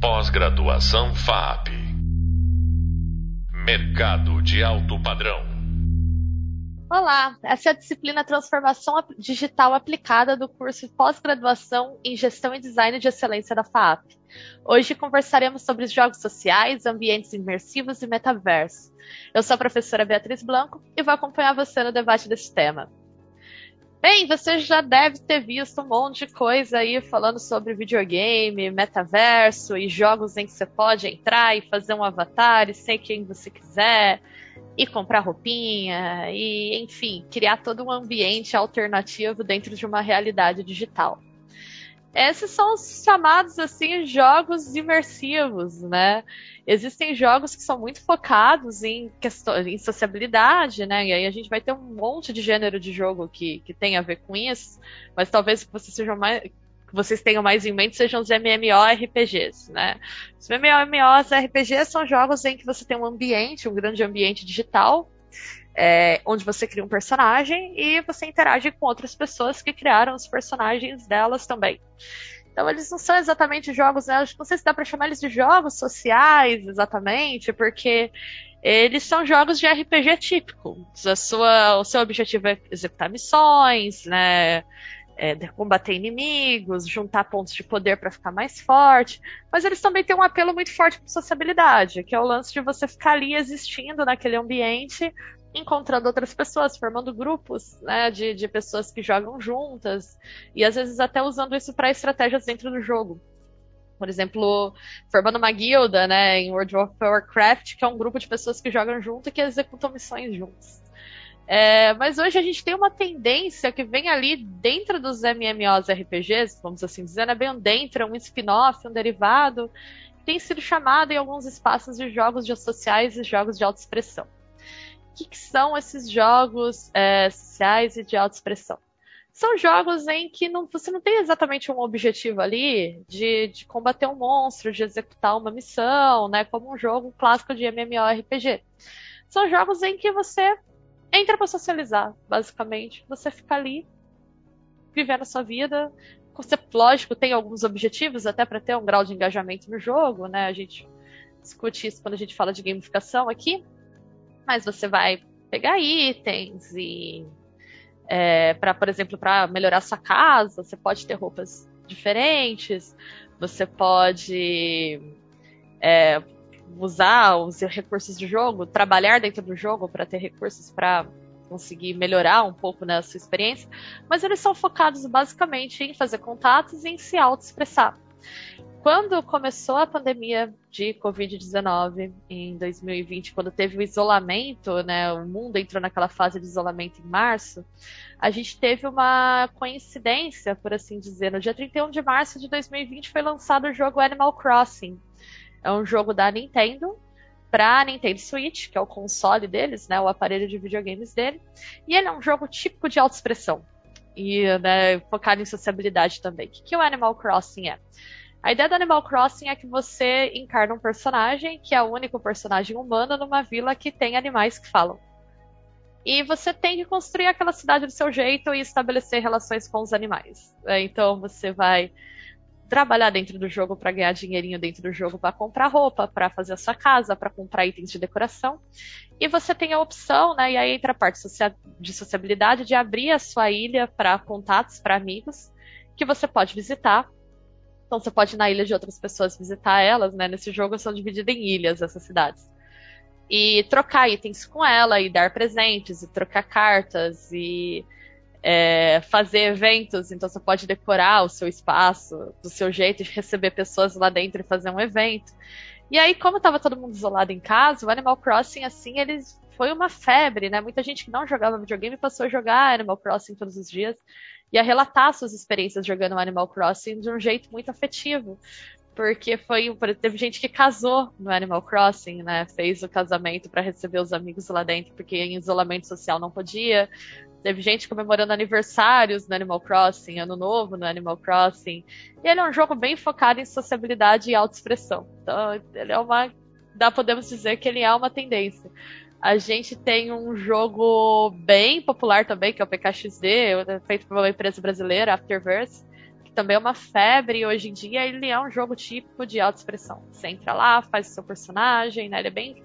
Pós-graduação FAP. Mercado de alto padrão. Olá, essa é a disciplina Transformação Digital Aplicada do curso Pós-Graduação em Gestão e Design de Excelência da FAP. Hoje conversaremos sobre os jogos sociais, ambientes imersivos e metaverso. Eu sou a professora Beatriz Blanco e vou acompanhar você no debate desse tema. Bem, você já deve ter visto um monte de coisa aí falando sobre videogame, metaverso e jogos em que você pode entrar e fazer um avatar e ser quem você quiser e comprar roupinha e, enfim, criar todo um ambiente alternativo dentro de uma realidade digital. Esses são os chamados assim jogos imersivos, né? Existem jogos que são muito focados em questões em sociabilidade, né? E aí a gente vai ter um monte de gênero de jogo que, que tem a ver com isso, mas talvez vocês sejam mais vocês tenham mais em mente sejam os MMORPGs, né? Os MMORPGs são jogos em que você tem um ambiente, um grande ambiente digital, é, onde você cria um personagem e você interage com outras pessoas que criaram os personagens delas também. Então eles não são exatamente jogos, né? não sei se dá para chamar eles de jogos sociais exatamente, porque eles são jogos de RPG típico. A sua, o seu objetivo é executar missões, né? É, combater inimigos, juntar pontos de poder para ficar mais forte, mas eles também têm um apelo muito forte para sociabilidade, que é o lance de você ficar ali existindo naquele ambiente encontrando outras pessoas, formando grupos né, de, de pessoas que jogam juntas, e às vezes até usando isso para estratégias dentro do jogo. Por exemplo, formando uma guilda né, em World of Warcraft, que é um grupo de pessoas que jogam junto e que executam missões juntos. É, mas hoje a gente tem uma tendência que vem ali dentro dos MMOs RPGs, vamos assim dizer, né, bem dentro, um spin-off, um derivado, tem sido chamado em alguns espaços de jogos de sociais e jogos de autoexpressão que, que são esses jogos é, sociais e de autoexpressão? São jogos em que não, você não tem exatamente um objetivo ali de, de, combater um monstro, de executar uma missão, né? Como um jogo clássico de MMORPG. São jogos em que você entra para socializar, basicamente. Você fica ali, vivendo a sua vida. Você, lógico, tem alguns objetivos até para ter um grau de engajamento no jogo, né? A gente discute isso quando a gente fala de gamificação aqui mas você vai pegar itens e é, para, por exemplo, para melhorar sua casa, você pode ter roupas diferentes, você pode é, usar os recursos do jogo, trabalhar dentro do jogo para ter recursos para conseguir melhorar um pouco na sua experiência, mas eles são focados basicamente em fazer contatos e em se auto-expressar. Quando começou a pandemia de Covid-19 em 2020, quando teve o isolamento, né, o mundo entrou naquela fase de isolamento em março, a gente teve uma coincidência, por assim dizer. No dia 31 de março de 2020 foi lançado o jogo Animal Crossing. É um jogo da Nintendo para Nintendo Switch, que é o console deles, né, o aparelho de videogames dele. E ele é um jogo típico de autoexpressão e né, focado em sociabilidade também. O que, que o Animal Crossing é? A ideia do Animal Crossing é que você encarna um personagem que é o único personagem humano numa vila que tem animais que falam. E você tem que construir aquela cidade do seu jeito e estabelecer relações com os animais. É, então você vai trabalhar dentro do jogo para ganhar dinheirinho dentro do jogo para comprar roupa, para fazer a sua casa, para comprar itens de decoração. E você tem a opção, né, e aí entra a parte de sociabilidade, de abrir a sua ilha para contatos, para amigos, que você pode visitar então você pode ir na ilha de outras pessoas visitar elas, né? Nesse jogo são divididas em ilhas essas cidades. E trocar itens com ela, e dar presentes, e trocar cartas, e é, fazer eventos. Então você pode decorar o seu espaço do seu jeito, de receber pessoas lá dentro e fazer um evento. E aí, como estava todo mundo isolado em casa, o Animal Crossing, assim, eles foi uma febre, né? Muita gente que não jogava videogame passou a jogar Animal Crossing todos os dias e a relatar suas experiências jogando Animal Crossing de um jeito muito afetivo. Porque foi. Teve gente que casou no Animal Crossing, né? Fez o casamento para receber os amigos lá dentro, porque em isolamento social não podia. Teve gente comemorando aniversários no Animal Crossing, Ano Novo no Animal Crossing. E ele é um jogo bem focado em sociabilidade e autoexpressão. Então, ele é uma. Dá, podemos dizer que ele é uma tendência. A gente tem um jogo bem popular também, que é o PKXD, feito por uma empresa brasileira, Afterverse, que também é uma febre hoje em dia, ele é um jogo típico de autoexpressão. Você entra lá, faz o seu personagem, né? Ele é bem,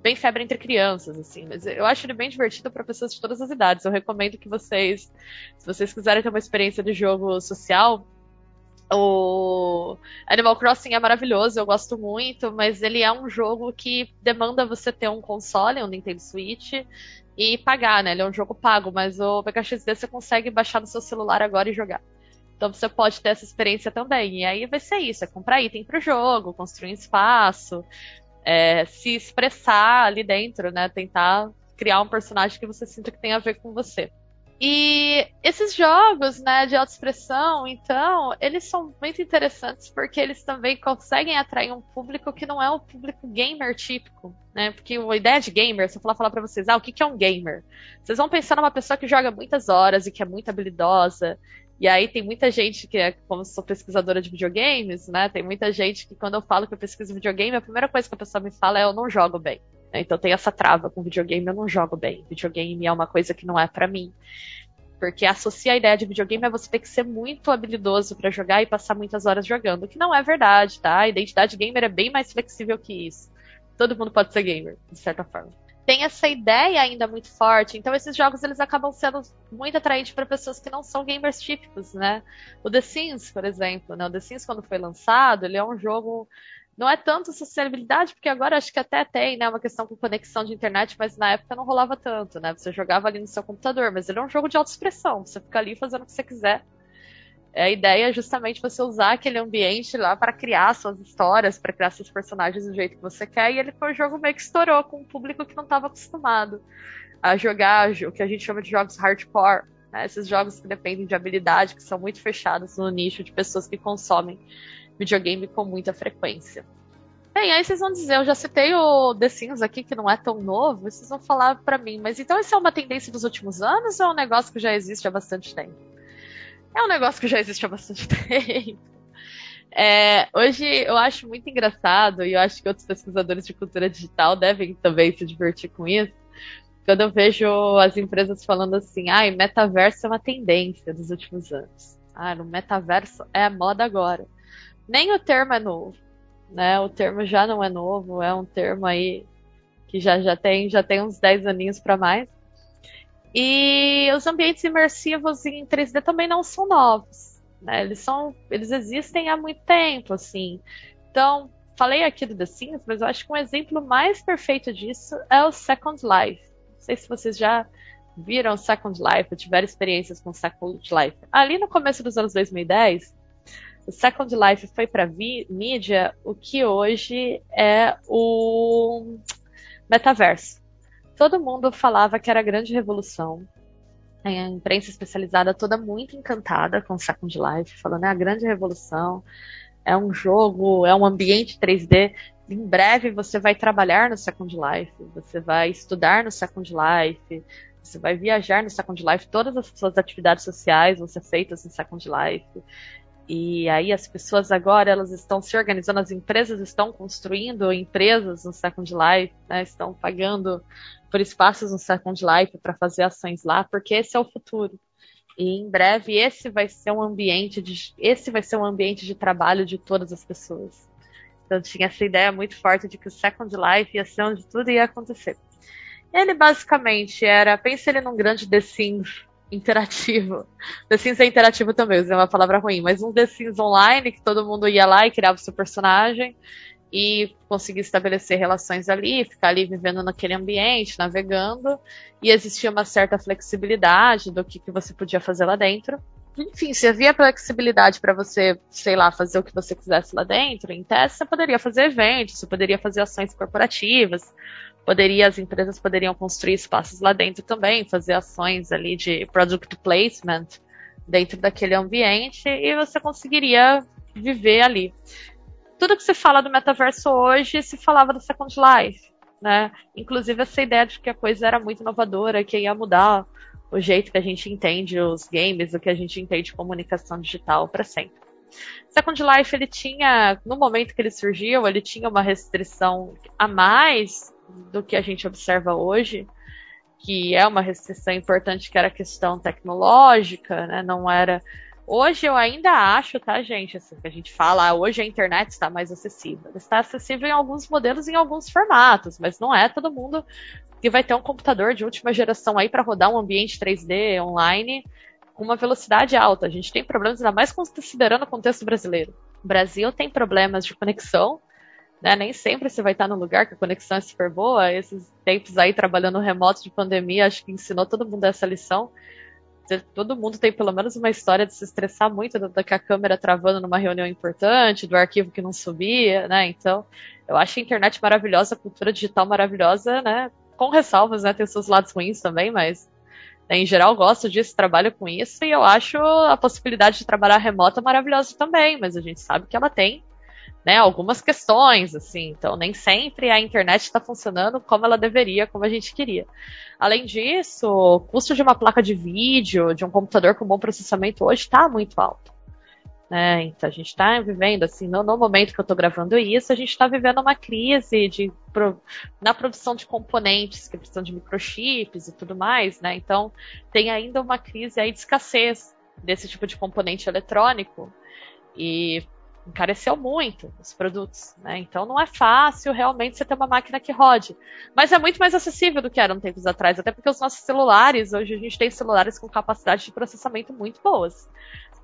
bem febre entre crianças, assim. Mas eu acho ele bem divertido para pessoas de todas as idades. Eu recomendo que vocês, se vocês quiserem ter uma experiência de jogo social, o Animal Crossing é maravilhoso, eu gosto muito, mas ele é um jogo que demanda você ter um console, um Nintendo Switch, e pagar, né? Ele é um jogo pago, mas o PKXD você consegue baixar no seu celular agora e jogar. Então você pode ter essa experiência também. E aí vai ser isso: é comprar item para o jogo, construir um espaço, é, se expressar ali dentro, né? Tentar criar um personagem que você sinta que tem a ver com você. E esses jogos, né, de autoexpressão, então, eles são muito interessantes porque eles também conseguem atrair um público que não é o público gamer típico, né? Porque a ideia de gamer, se eu falar, falar para vocês, ah, o que, que é um gamer? Vocês vão pensar numa pessoa que joga muitas horas e que é muito habilidosa. E aí tem muita gente que é, como sou pesquisadora de videogames, né? Tem muita gente que quando eu falo que eu pesquiso videogame, a primeira coisa que a pessoa me fala é eu não jogo bem. Né? Então tem essa trava com videogame, eu não jogo bem. Videogame é uma coisa que não é para mim. Porque associa a ideia de videogame a você ter que ser muito habilidoso para jogar e passar muitas horas jogando, o que não é verdade, tá? A identidade gamer é bem mais flexível que isso. Todo mundo pode ser gamer, de certa forma tem essa ideia ainda muito forte. Então esses jogos eles acabam sendo muito atraentes para pessoas que não são gamers típicos, né? O The Sims, por exemplo, né? O The Sims quando foi lançado, ele é um jogo não é tanto sociabilidade, porque agora acho que até tem, né, uma questão com conexão de internet, mas na época não rolava tanto, né? Você jogava ali no seu computador, mas ele é um jogo de autoexpressão, você fica ali fazendo o que você quiser. A ideia é justamente você usar aquele ambiente lá para criar suas histórias, para criar seus personagens do jeito que você quer, e ele foi um jogo meio que estourou com um público que não estava acostumado a jogar o que a gente chama de jogos hardcore, né? esses jogos que dependem de habilidade, que são muito fechados no nicho de pessoas que consomem videogame com muita frequência. Bem, aí vocês vão dizer, eu já citei o The Sims aqui, que não é tão novo, vocês vão falar para mim, mas então isso é uma tendência dos últimos anos ou é um negócio que já existe há bastante tempo? É um negócio que já existe há bastante tempo. É, hoje eu acho muito engraçado, e eu acho que outros pesquisadores de cultura digital devem também se divertir com isso, quando eu vejo as empresas falando assim, ah, metaverso é uma tendência dos últimos anos. Ah, no metaverso é a moda agora nem o termo é novo, né? O termo já não é novo, é um termo aí que já, já tem já tem uns 10 aninhos para mais. E os ambientes imersivos em 3D também não são novos, né? Eles são eles existem há muito tempo, assim. Então, falei aqui do The Sims, mas eu acho que um exemplo mais perfeito disso é o Second Life. Não sei se vocês já viram Second Life, tiveram experiências com Second Life. Ali no começo dos anos 2010, o Second Life foi para mídia o que hoje é o metaverso. Todo mundo falava que era a grande revolução. A imprensa especializada toda muito encantada com o Second Life, falando é a grande revolução, é um jogo, é um ambiente 3D. Em breve você vai trabalhar no Second Life, você vai estudar no Second Life, você vai viajar no Second Life, todas as suas atividades sociais vão ser feitas no Second Life. E aí as pessoas agora elas estão se organizando, as empresas estão construindo empresas no Second Life, né, estão pagando por espaços no Second Life para fazer ações lá, porque esse é o futuro. E em breve esse vai ser um ambiente de esse vai ser um ambiente de trabalho de todas as pessoas. Então tinha essa ideia muito forte de que o Second Life ia ser onde tudo ia acontecer. Ele basicamente era, pense ele num grande The Sims interativo. The Sims é interativo também, usei uma palavra ruim, mas um The Sims online que todo mundo ia lá e criava o seu personagem e conseguia estabelecer relações ali, ficar ali vivendo naquele ambiente, navegando, e existia uma certa flexibilidade do que, que você podia fazer lá dentro. Enfim, se havia flexibilidade para você, sei lá, fazer o que você quisesse lá dentro, em teste você poderia fazer eventos, você poderia fazer ações corporativas, poderia, as empresas poderiam construir espaços lá dentro também, fazer ações ali de product placement dentro daquele ambiente e você conseguiria viver ali. Tudo que se fala do metaverso hoje se falava do Second Life, né? Inclusive essa ideia de que a coisa era muito inovadora, que ia mudar o jeito que a gente entende os games, o que a gente entende comunicação digital para sempre. Second Life ele tinha, no momento que ele surgiu, ele tinha uma restrição a mais do que a gente observa hoje, que é uma restrição importante, que era a questão tecnológica, né? não era Hoje eu ainda acho, tá, gente, assim, que a gente fala, ah, hoje a internet está mais acessível. está acessível em alguns modelos, em alguns formatos, mas não é todo mundo que vai ter um computador de última geração aí para rodar um ambiente 3D online com uma velocidade alta. A gente tem problemas, ainda mais considerando o contexto brasileiro. O Brasil tem problemas de conexão, né? Nem sempre você vai estar num lugar que a conexão é super boa. Esses tempos aí trabalhando remoto de pandemia, acho que ensinou todo mundo essa lição. Todo mundo tem pelo menos uma história de se estressar muito da que a câmera travando numa reunião importante, do arquivo que não subia, né? Então, eu acho a internet maravilhosa, a cultura digital maravilhosa, né? Com ressalvas, né? Tem seus lados ruins também, mas né, em geral gosto disso, trabalho com isso, e eu acho a possibilidade de trabalhar remota maravilhosa também, mas a gente sabe que ela tem né, algumas questões, assim, então nem sempre a internet está funcionando como ela deveria, como a gente queria. Além disso, o custo de uma placa de vídeo, de um computador com bom processamento hoje está muito alto. Né? Então a gente está vivendo, assim, no, no, momento que eu estou gravando isso, a gente está vivendo uma crise de, pro, na produção de componentes que precisam de microchips e tudo mais, né? Então tem ainda uma crise aí de escassez desse tipo de componente eletrônico. E encareceu muito os produtos, né? Então não é fácil realmente você ter uma máquina que rode. Mas é muito mais acessível do que era um tempos atrás, até porque os nossos celulares, hoje a gente tem celulares com capacidade de processamento muito boas.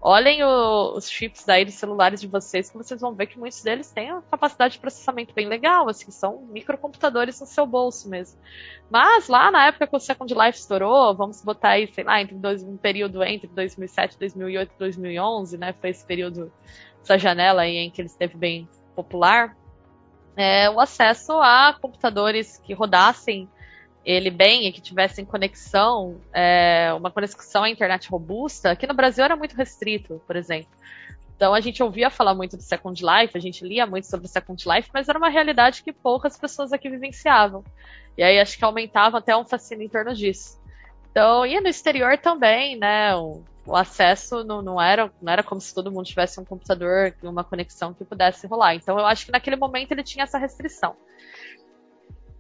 Olhem o, os chips aí dos celulares de vocês, que vocês vão ver que muitos deles têm uma capacidade de processamento bem legal, assim, são microcomputadores no seu bolso mesmo. Mas lá na época que o Second Life estourou, vamos botar aí, sei lá, entre dois, um período entre 2007, 2008 e 2011, né, foi esse período essa janela aí em que ele esteve bem popular, é, o acesso a computadores que rodassem ele bem e que tivessem conexão, é, uma conexão à internet robusta, aqui no Brasil era muito restrito, por exemplo. Então a gente ouvia falar muito do Second Life, a gente lia muito sobre o Second Life, mas era uma realidade que poucas pessoas aqui vivenciavam. E aí acho que aumentava até um fascínio em torno disso. Então, e no exterior também, né? O acesso não, não, era, não era como se todo mundo tivesse um computador, uma conexão que pudesse rolar. Então eu acho que naquele momento ele tinha essa restrição.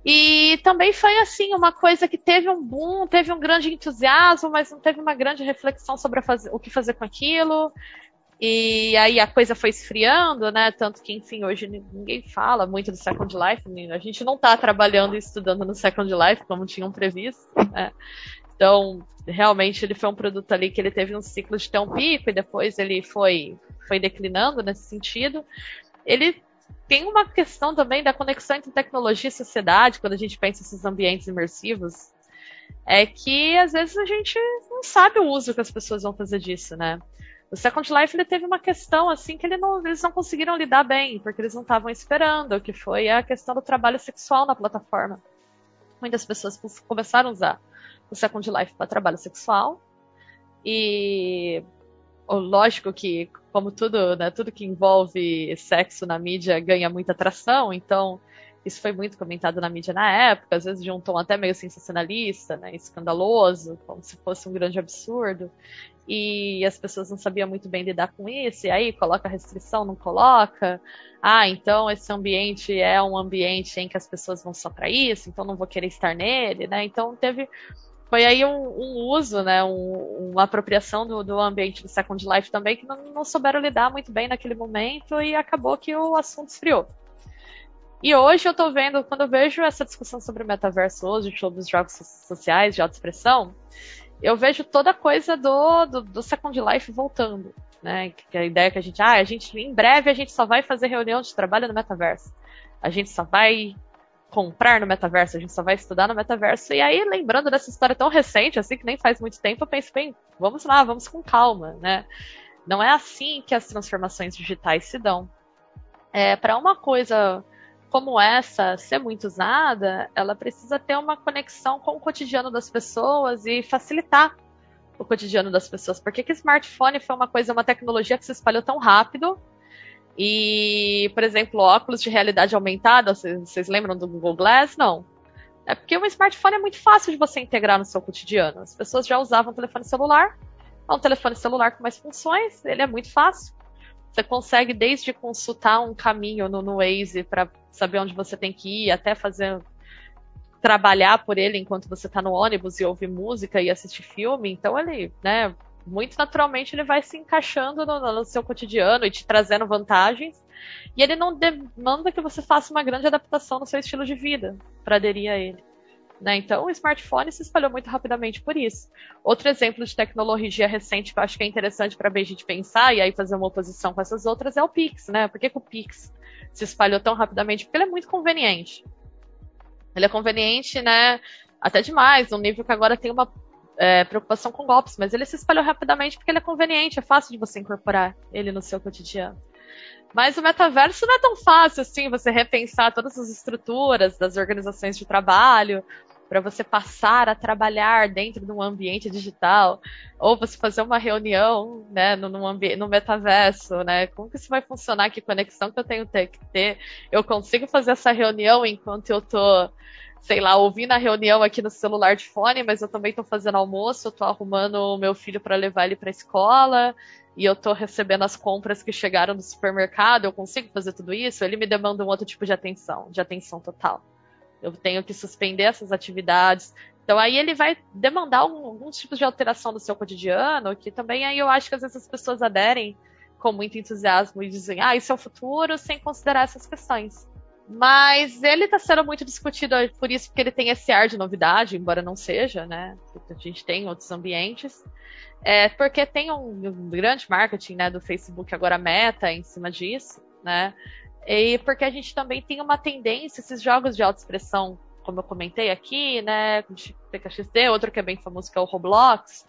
E também foi assim, uma coisa que teve um boom, teve um grande entusiasmo, mas não teve uma grande reflexão sobre o que fazer com aquilo. E aí a coisa foi esfriando, né? Tanto que, enfim, hoje ninguém fala muito do Second Life. A gente não está trabalhando e estudando no Second Life como tinham previsto. Né? Então, realmente ele foi um produto ali que ele teve um ciclo de um pico e depois ele foi, foi declinando nesse sentido. Ele tem uma questão também da conexão entre tecnologia e sociedade, quando a gente pensa nesses ambientes imersivos, é que às vezes a gente não sabe o uso que as pessoas vão fazer disso, né? O Second Life ele teve uma questão assim que ele não, eles não conseguiram lidar bem, porque eles não estavam esperando, que foi a questão do trabalho sexual na plataforma. Muitas pessoas começaram a usar o Second Life para trabalho sexual. E lógico que, como tudo, né, tudo que envolve sexo na mídia ganha muita atração, então isso foi muito comentado na mídia na época, às vezes de um tom até meio sensacionalista, né, escandaloso, como se fosse um grande absurdo. E as pessoas não sabiam muito bem lidar com isso, e aí coloca restrição, não coloca. Ah, então esse ambiente é um ambiente em que as pessoas vão só para isso, então não vou querer estar nele, né? Então teve foi aí um, um uso, né, um, uma apropriação do, do, ambiente do Second Life também que não, não, souberam lidar muito bem naquele momento e acabou que o assunto esfriou. E hoje eu tô vendo, quando eu vejo essa discussão sobre o metaverso hoje, sobre os jogos sociais de autoexpressão, eu vejo toda a coisa do, do, do Second Life voltando, né, que a ideia que a gente, ah, a gente, em breve a gente só vai fazer reunião de trabalho no metaverso. A gente só vai comprar no metaverso, a gente só vai estudar no metaverso. E aí, lembrando dessa história tão recente, assim, que nem faz muito tempo, eu penso, bem, vamos lá, vamos com calma, né? Não é assim que as transformações digitais se dão. É, Para uma coisa como essa ser muito usada, ela precisa ter uma conexão com o cotidiano das pessoas e facilitar o cotidiano das pessoas. Porque que smartphone foi uma coisa, uma tecnologia que se espalhou tão rápido e, por exemplo, óculos de realidade aumentada, vocês, lembram do Google Glass? Não. É porque o smartphone é muito fácil de você integrar no seu cotidiano. As pessoas já usavam telefone celular, é um telefone celular com mais funções, ele é muito fácil. Você consegue desde consultar um caminho no, no Waze para saber onde você tem que ir, até fazer trabalhar por ele enquanto você está no ônibus e ouvir música e assistir filme. Então ele, né, muito naturalmente ele vai se encaixando no, no seu cotidiano e te trazendo vantagens. E ele não demanda que você faça uma grande adaptação no seu estilo de vida para aderir a ele. Né? Então, o smartphone se espalhou muito rapidamente por isso. Outro exemplo de tecnologia recente que eu acho que é interessante para a gente pensar e aí fazer uma oposição com essas outras é o Pix. Né? Por que, que o Pix se espalhou tão rapidamente? Porque ele é muito conveniente. Ele é conveniente, né? Até demais, num nível que agora tem uma é, preocupação com golpes, mas ele se espalhou rapidamente porque ele é conveniente, é fácil de você incorporar ele no seu cotidiano. Mas o metaverso não é tão fácil assim, você repensar todas as estruturas das organizações de trabalho, para você passar a trabalhar dentro de um ambiente digital, ou você fazer uma reunião né, no, no, metaverso, né? Como que isso vai funcionar? Que conexão que eu tenho que ter? Eu consigo fazer essa reunião enquanto eu tô sei lá, ouvindo a reunião aqui no celular de fone, mas eu também estou fazendo almoço, eu tô arrumando o meu filho para levar ele para a escola, e eu estou recebendo as compras que chegaram do supermercado, eu consigo fazer tudo isso? Ele me demanda um outro tipo de atenção, de atenção total. Eu tenho que suspender essas atividades. Então aí ele vai demandar alguns tipos de alteração do seu cotidiano, que também aí eu acho que às vezes as pessoas aderem com muito entusiasmo e dizem, ah, isso é o futuro, sem considerar essas questões. Mas ele está sendo muito discutido por isso, porque ele tem esse ar de novidade, embora não seja, né? A gente tem outros ambientes. É, porque tem um, um, grande marketing né, do Facebook, agora meta, em cima disso, né? E porque a gente também tem uma tendência, esses jogos de autoexpressão, como eu comentei aqui, né? PKXD, outro que é bem famoso, que é o Roblox,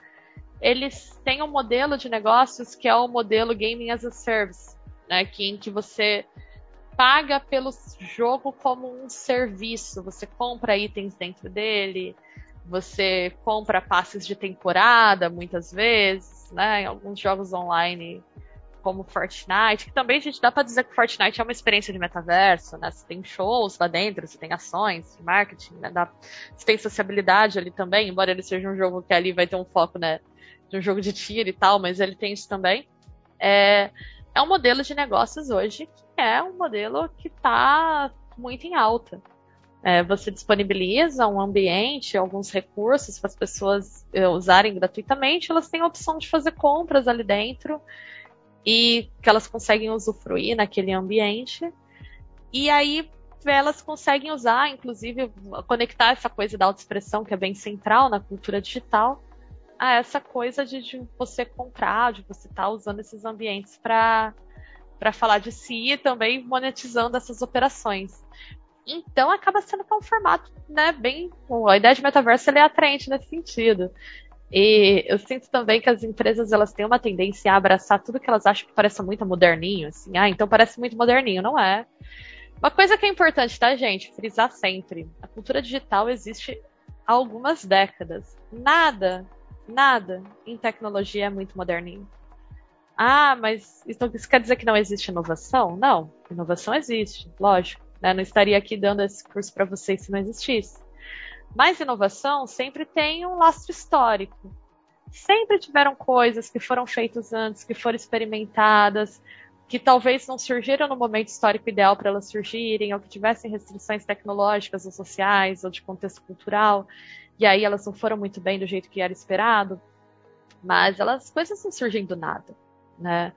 eles têm um modelo de negócios que é o modelo Gaming as a Service, né? Que, em que você paga pelo jogo como um serviço. Você compra itens dentro dele, você compra passes de temporada muitas vezes, né? Em alguns jogos online como Fortnite, que também a gente dá para dizer que Fortnite é uma experiência de metaverso, né? Você tem shows lá dentro, você tem ações de marketing, né? Dá, você tem sociabilidade ali também, embora ele seja um jogo que ali vai ter um foco, né? De um jogo de tiro e tal, mas ele tem isso também. É, é um modelo de negócios hoje que é um modelo que está muito em alta. É, você disponibiliza um ambiente, alguns recursos para as pessoas é, usarem gratuitamente, elas têm a opção de fazer compras ali dentro e que elas conseguem usufruir naquele ambiente. E aí elas conseguem usar, inclusive, conectar essa coisa da autoexpressão, que é bem central na cultura digital, a essa coisa de, de você comprar, de você estar tá usando esses ambientes para para falar de si e também monetizando essas operações. Então acaba sendo um formato, né, bem. A ideia de metaverso é atraente nesse sentido. E eu sinto também que as empresas elas têm uma tendência a abraçar tudo que elas acham que parece muito moderninho, assim, ah, então parece muito moderninho, não é? Uma coisa que é importante, tá, gente? Frisar sempre. A cultura digital existe há algumas décadas. Nada Nada em tecnologia é muito moderninho. Ah, mas isso, quer dizer que não existe inovação? Não, inovação existe, lógico. Né? Não estaria aqui dando esse curso para vocês se não existisse. Mas inovação sempre tem um lastro histórico. Sempre tiveram coisas que foram feitas antes, que foram experimentadas, que talvez não surgiram no momento histórico ideal para elas surgirem, ou que tivessem restrições tecnológicas ou sociais, ou de contexto cultural, e aí elas não foram muito bem do jeito que era esperado, mas elas coisas não surgem do nada, né?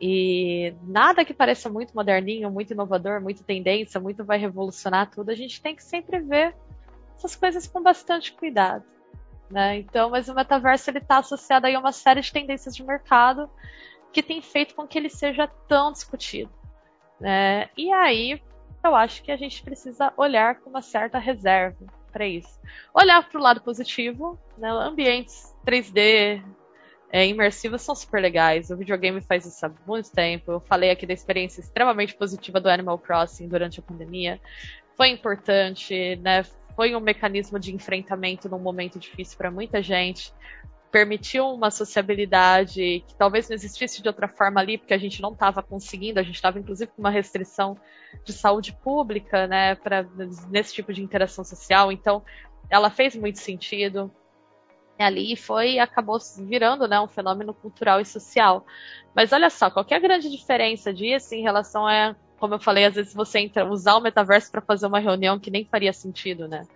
E nada que pareça muito moderninho, muito inovador, muito tendência, muito vai revolucionar tudo, a gente tem que sempre ver essas coisas com bastante cuidado. Né? Então, mas o metaverso ele está associado aí a uma série de tendências de mercado que tem feito com que ele seja tão discutido. Né? E aí, eu acho que a gente precisa olhar com uma certa reserva para isso. Olhar para o lado positivo, né? ambientes 3D é, imersivos são super legais. O videogame faz isso há muito tempo. Eu falei aqui da experiência extremamente positiva do Animal Crossing durante a pandemia. Foi importante, né? Foi um mecanismo de enfrentamento num momento difícil para muita gente permitiu uma sociabilidade que talvez não existisse de outra forma ali, porque a gente não estava conseguindo, a gente estava inclusive com uma restrição de saúde pública, né, para nesse tipo de interação social. Então, ela fez muito sentido ali foi acabou virando né, um fenômeno cultural e social. Mas olha só, qual é a grande diferença disso em relação a, como eu falei, às vezes você entra, usar o metaverso para fazer uma reunião que nem faria sentido, né?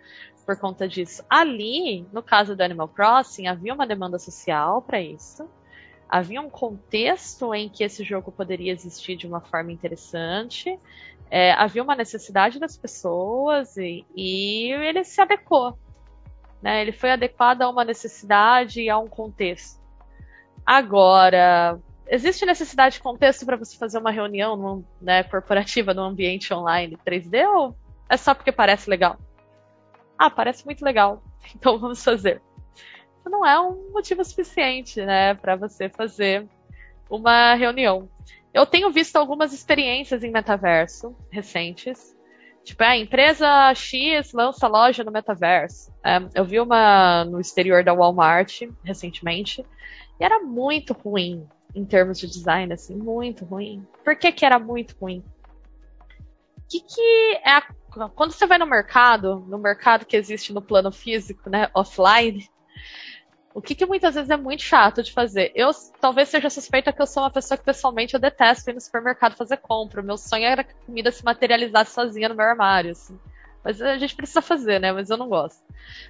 Por conta disso. Ali, no caso do Animal Crossing, havia uma demanda social para isso. havia um contexto em que esse jogo poderia existir de uma forma interessante, é, havia uma necessidade das pessoas e, e ele se adequou. Né? Ele foi adequado a uma necessidade e a um contexto. Agora, existe necessidade de contexto para você fazer uma reunião num, né, corporativa no ambiente online 3D ou é só porque parece legal? Ah, parece muito legal, então vamos fazer. Isso não é um motivo suficiente, né, para você fazer uma reunião. Eu tenho visto algumas experiências em metaverso recentes. Tipo, a empresa X lança loja no metaverso. É, eu vi uma no exterior da Walmart recentemente e era muito ruim em termos de design, assim, muito ruim. Por que, que era muito ruim? O que, que é a, quando você vai no mercado, no mercado que existe no plano físico, né, offline, o que, que, muitas vezes é muito chato de fazer. Eu talvez seja suspeita que eu sou uma pessoa que pessoalmente eu detesto ir no supermercado fazer compra. O meu sonho era que a comida se materializasse sozinha no meu armário. Assim. Mas a gente precisa fazer, né? Mas eu não gosto.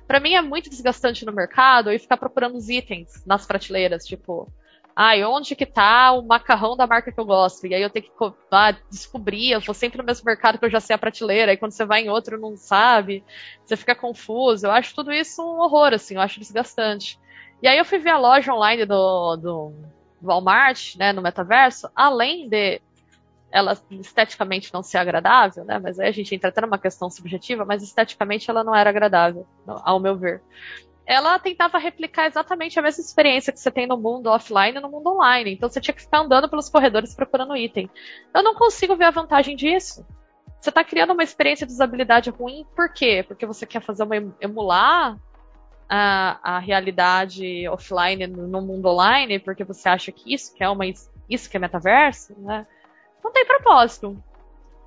Para mim é muito desgastante no mercado e ficar procurando os itens nas prateleiras, tipo, ai, onde que tá o macarrão da marca que eu gosto? E aí eu tenho que ah, descobrir, eu vou sempre no mesmo mercado que eu já sei a prateleira, e quando você vai em outro não sabe, você fica confuso. Eu acho tudo isso um horror, assim, eu acho desgastante. E aí eu fui ver a loja online do, do Walmart, né, no metaverso, além de ela esteticamente não ser agradável, né, mas aí a gente entra até numa questão subjetiva, mas esteticamente ela não era agradável, ao meu ver. Ela tentava replicar exatamente a mesma experiência que você tem no mundo offline e no mundo online. Então você tinha que ficar andando pelos corredores procurando item. Eu não consigo ver a vantagem disso. Você está criando uma experiência de usabilidade ruim, por quê? Porque você quer fazer uma emular a, a realidade offline no mundo online, porque você acha que isso que é uma isso que é metaverso, né? Não tem propósito.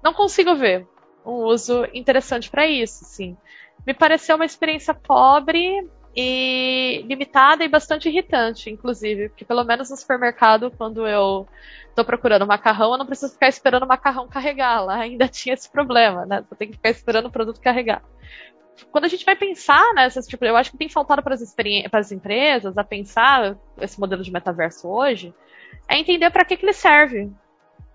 Não consigo ver um uso interessante para isso, sim. Me pareceu uma experiência pobre e limitada e bastante irritante, inclusive, porque pelo menos no supermercado, quando eu estou procurando macarrão, eu não preciso ficar esperando o macarrão carregar. Lá ainda tinha esse problema, né? Eu tenho que ficar esperando o produto carregar quando a gente vai pensar nessas, tipo, eu acho que tem faltado para as empresas a pensar esse modelo de metaverso hoje, é entender para que, que ele serve.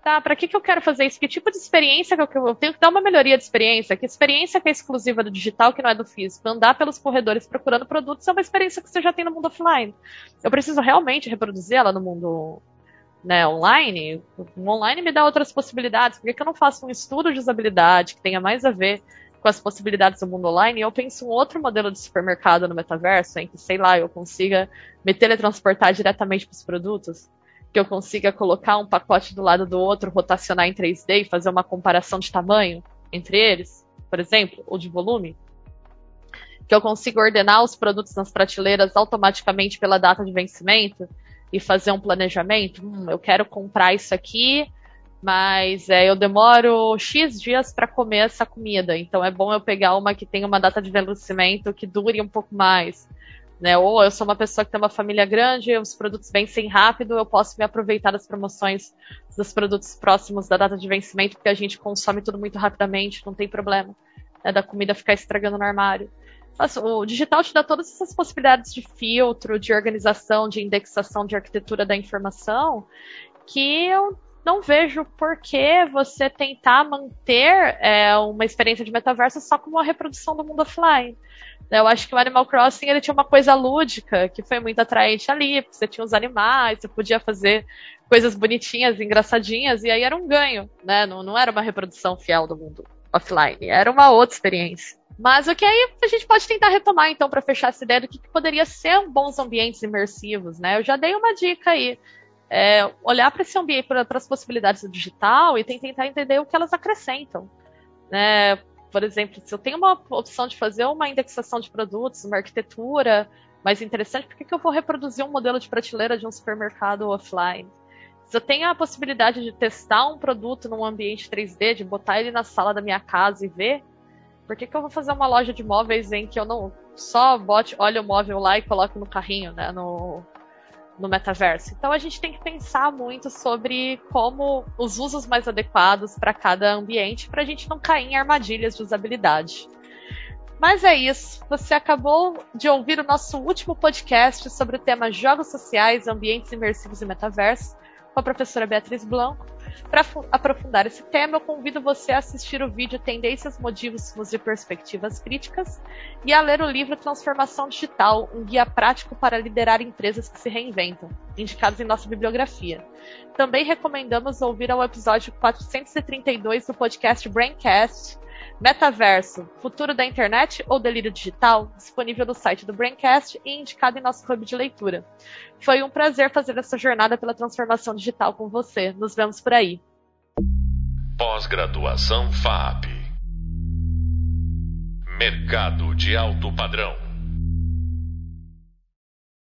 Tá, para que, que eu quero fazer isso? Que tipo de experiência que eu, eu tenho que dar uma melhoria de experiência? Que experiência que é exclusiva do digital, que não é do físico? Andar pelos corredores procurando produtos é uma experiência que você já tem no mundo offline. Eu preciso realmente reproduzir ela no mundo né, online? O online me dá outras possibilidades. Por que, que eu não faço um estudo de usabilidade que tenha mais a ver com as possibilidades do mundo online, eu penso um outro modelo de supermercado no metaverso, em que, sei lá, eu consiga me teletransportar diretamente para os produtos, que eu consiga colocar um pacote do lado do outro, rotacionar em 3D e fazer uma comparação de tamanho entre eles, por exemplo, ou de volume. Que eu consiga ordenar os produtos nas prateleiras automaticamente pela data de vencimento e fazer um planejamento. Hum, eu quero comprar isso aqui mas é, eu demoro X dias para comer essa comida, então é bom eu pegar uma que tenha uma data de vencimento que dure um pouco mais. Né? Ou eu sou uma pessoa que tem uma família grande, os produtos vencem rápido, eu posso me aproveitar das promoções dos produtos próximos da data de vencimento, porque a gente consome tudo muito rapidamente, não tem problema né, da comida ficar estragando no armário. O digital te dá todas essas possibilidades de filtro, de organização, de indexação, de arquitetura da informação, que eu não vejo por que você tentar manter é, uma experiência de metaverso só como uma reprodução do mundo offline. Eu acho que o Animal Crossing ele tinha uma coisa lúdica que foi muito atraente ali, você tinha os animais, você podia fazer coisas bonitinhas, engraçadinhas, e aí era um ganho, né? Não, não era uma reprodução fiel do mundo offline, era uma outra experiência. Mas o que aí a gente pode tentar retomar, então, para fechar essa ideia do que, que poderia ser bons ambientes imersivos, né? Eu já dei uma dica aí é, olhar para esse ambiente, para as possibilidades do digital e tentar entender o que elas acrescentam. Né? Por exemplo, se eu tenho uma opção de fazer uma indexação de produtos, uma arquitetura mais interessante, por que, que eu vou reproduzir um modelo de prateleira de um supermercado offline? Se eu tenho a possibilidade de testar um produto num ambiente 3D, de botar ele na sala da minha casa e ver, por que, que eu vou fazer uma loja de móveis em que eu não só bote, olha o móvel lá e coloque no carrinho, né? No, no metaverso. Então a gente tem que pensar muito sobre como os usos mais adequados para cada ambiente, para a gente não cair em armadilhas de usabilidade. Mas é isso. Você acabou de ouvir o nosso último podcast sobre o tema jogos sociais, ambientes imersivos e metaverso, com a professora Beatriz Blanco. Para aprofundar esse tema, eu convido você a assistir o vídeo Tendências, Modismos e Perspectivas Críticas e a ler o livro Transformação Digital, um guia prático para liderar empresas que se reinventam, indicados em nossa bibliografia. Também recomendamos ouvir ao episódio 432 do podcast Braincast, Metaverso, futuro da internet ou delírio digital? Disponível no site do Braincast e indicado em nosso hub de leitura. Foi um prazer fazer essa jornada pela transformação digital com você. Nos vemos por aí. Pós-graduação FAP. Mercado de alto padrão.